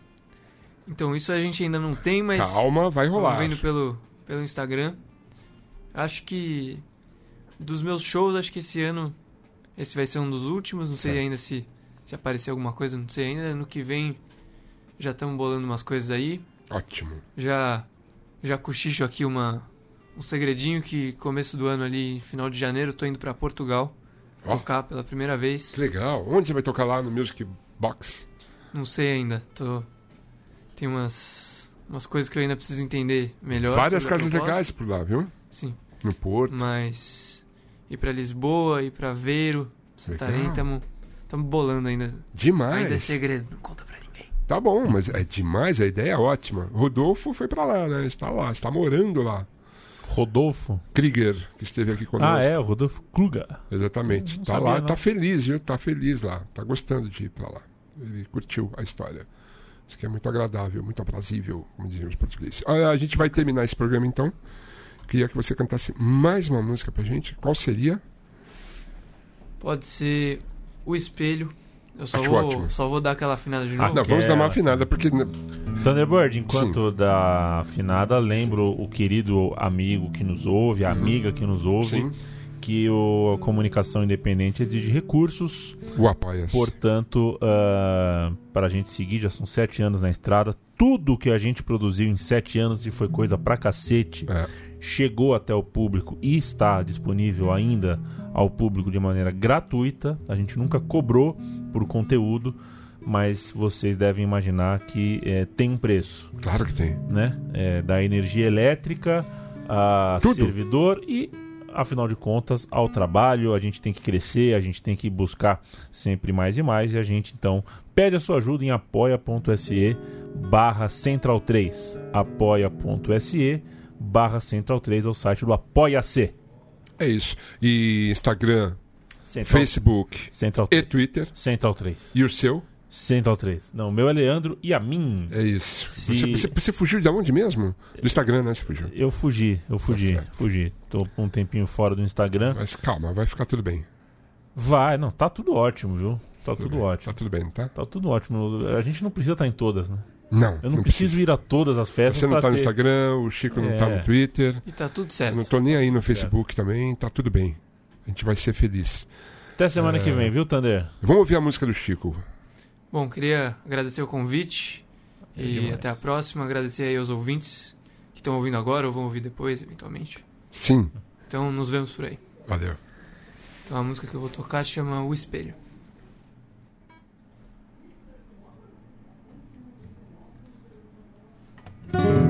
Então, isso a gente ainda não tem, mas. Calma, vai rolar. Vendo pelo, pelo Instagram. Acho que dos meus shows, acho que esse ano esse vai ser um dos últimos. Não sei Certo. ainda se, se aparecer alguma coisa, não sei ainda. No que vem já estamos bolando umas coisas aí. Ótimo. Já já cochicho aqui uma um segredinho que começo do ano ali, final de janeiro, tô indo para Portugal Ó. tocar pela primeira vez. Que legal. Onde você vai tocar lá no Music Box? Não sei ainda. Tô tem umas umas coisas que eu ainda preciso entender melhor. Várias casas legais por lá, viu? Sim, No Porto. mas ir pra Lisboa, ir pra Aveiro, Santarém, Legal. estamos estamos bolando ainda. Ainda é Demais. segredo, não conta pra ninguém. Tá bom, mas é demais, a ideia é ótima. Rodolfo foi pra lá, né? Está lá, está morando lá. Rodolfo. Krieger, que esteve aqui conosco. Ah, é, o Rodolfo Kluger. Exatamente. Tá sabia, lá, não. tá feliz, viu? Tá feliz lá. Tá gostando de ir pra lá. Ele curtiu a história. Isso que é muito agradável, muito aprazível, como diziam os portugueses. Ah, a gente vai terminar esse programa então. Queria que você cantasse mais uma música pra gente. Qual seria? Pode ser o espelho. Eu só Acho vou, ótimo. só vou dar aquela afinada de Ah, novo. Não, vamos dar uma afinada, porque. né, Thunderbird, enquanto da afinada, lembro o querido amigo que nos ouve, a amiga que nos ouve, Sim, que o, a comunicação independente exige recursos. o apoia-se. Portanto, para a gente seguir, já são sete anos na estrada. Tudo que a gente produziu em sete anos e foi coisa pra cacete, É. chegou até o público e está disponível ainda ao público de maneira gratuita. A gente nunca cobrou por conteúdo, mas vocês devem imaginar que eh, tem um preço, Claro que tem. né? Eh, da energia elétrica a Tudo. servidor e afinal de contas ao trabalho a gente tem que crescer a gente tem que buscar sempre mais e mais e a gente então pede a sua ajuda em apoia.se barra central 3 apoia.se barra central 3 é o site do apoia-se É isso. E Instagram, central, Facebook central e 3 Twitter. central 3 E o seu? central 3 não o meu é Leandro e a mim É isso. Se- Você, você- você fugiu de onde mesmo? Do Instagram, né? Você fugiu. eu fugi eu fugi Tá fugi tô um tempinho fora do Instagram Mas calma, vai ficar tudo bem. Vai, não, tá tudo ótimo, viu? Tá tudo bem. ótimo. Tá tudo bem, tá? Tá tudo ótimo. A gente não precisa estar em todas, né? Não. Eu não, preciso ir a todas as festas. Você não pra tá no ter- Instagram, o Chico não tá É. no Twitter. E tá tudo Eu certo. não tô nem aí no Facebook também, tá tudo bem. A gente vai ser feliz. Até semana É. que vem, viu, Thunder? Vamos ouvir a música do Chico. Bom, queria agradecer o convite É e demais. até a próxima. Agradecer aí aos ouvintes que estão ouvindo agora ou vão ouvir depois, eventualmente. Sim, Então, nos vemos por aí. valeu. Então, a música que eu vou tocar chama O Espelho. Sempre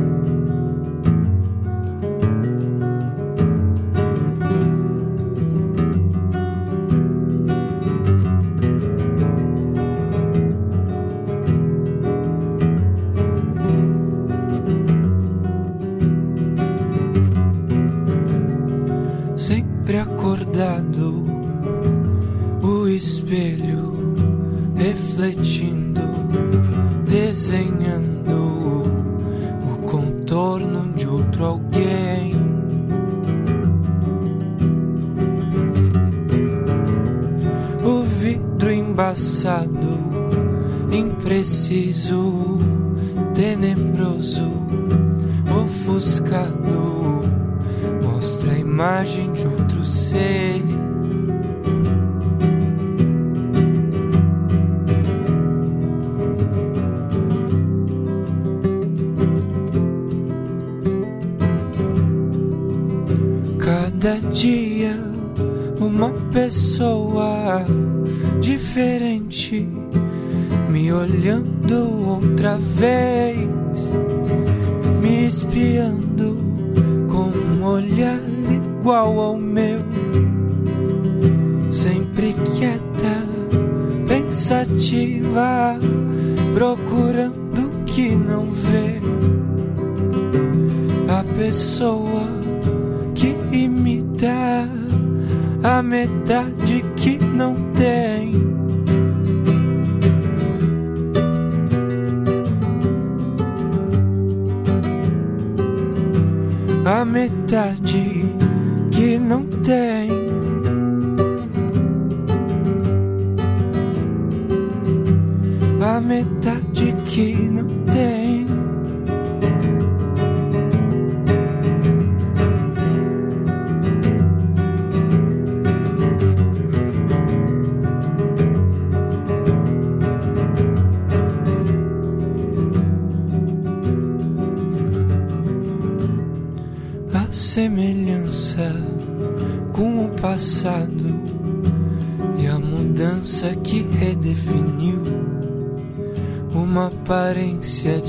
embaçado, impreciso, tenebroso, ofuscado mostra a imagem de outro ser. Cada dia uma pessoa diferente me olhando outra vez, me espiando com um olhar igual ao meu, sempre quieta, pensativa, procurando o que não vê. A pessoa que imita a metade tem. a metade que não tem.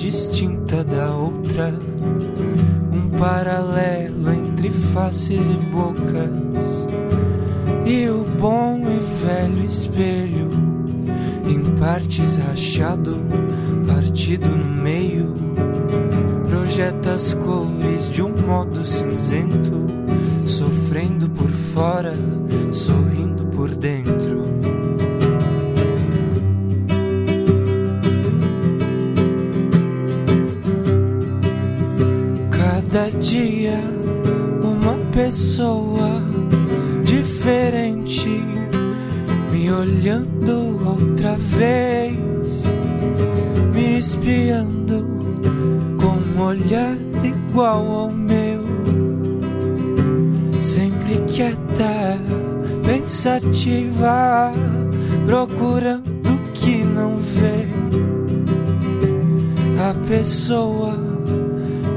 Distinta da outra, um paralelo entre faces e bocas, e o bom e velho espelho, em partes rachado, partido no meio, projeta as cores de um modo cinzento, sofrendo por fora, sorrindo por dentro. Dia uma pessoa diferente me olhando outra vez, me espiando com um olhar igual ao meu, sempre quieta, pensativa, procurando o que não vê. A pessoa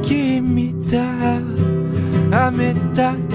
que me dá a metade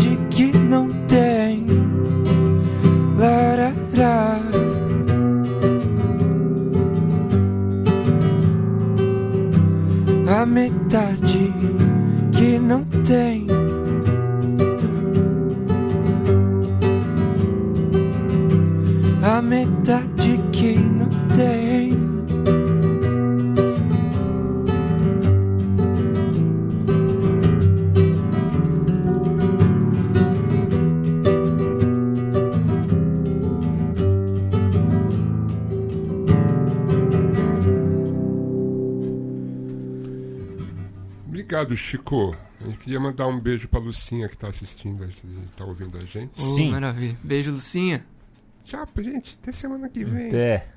Obrigado, Chico. A gente queria mandar um beijo pra Lucinha que tá assistindo, tá ouvindo a gente. Oh, Sim. Maravilha. Beijo, Lucinha. Tchau, gente. Até semana que vem. Até.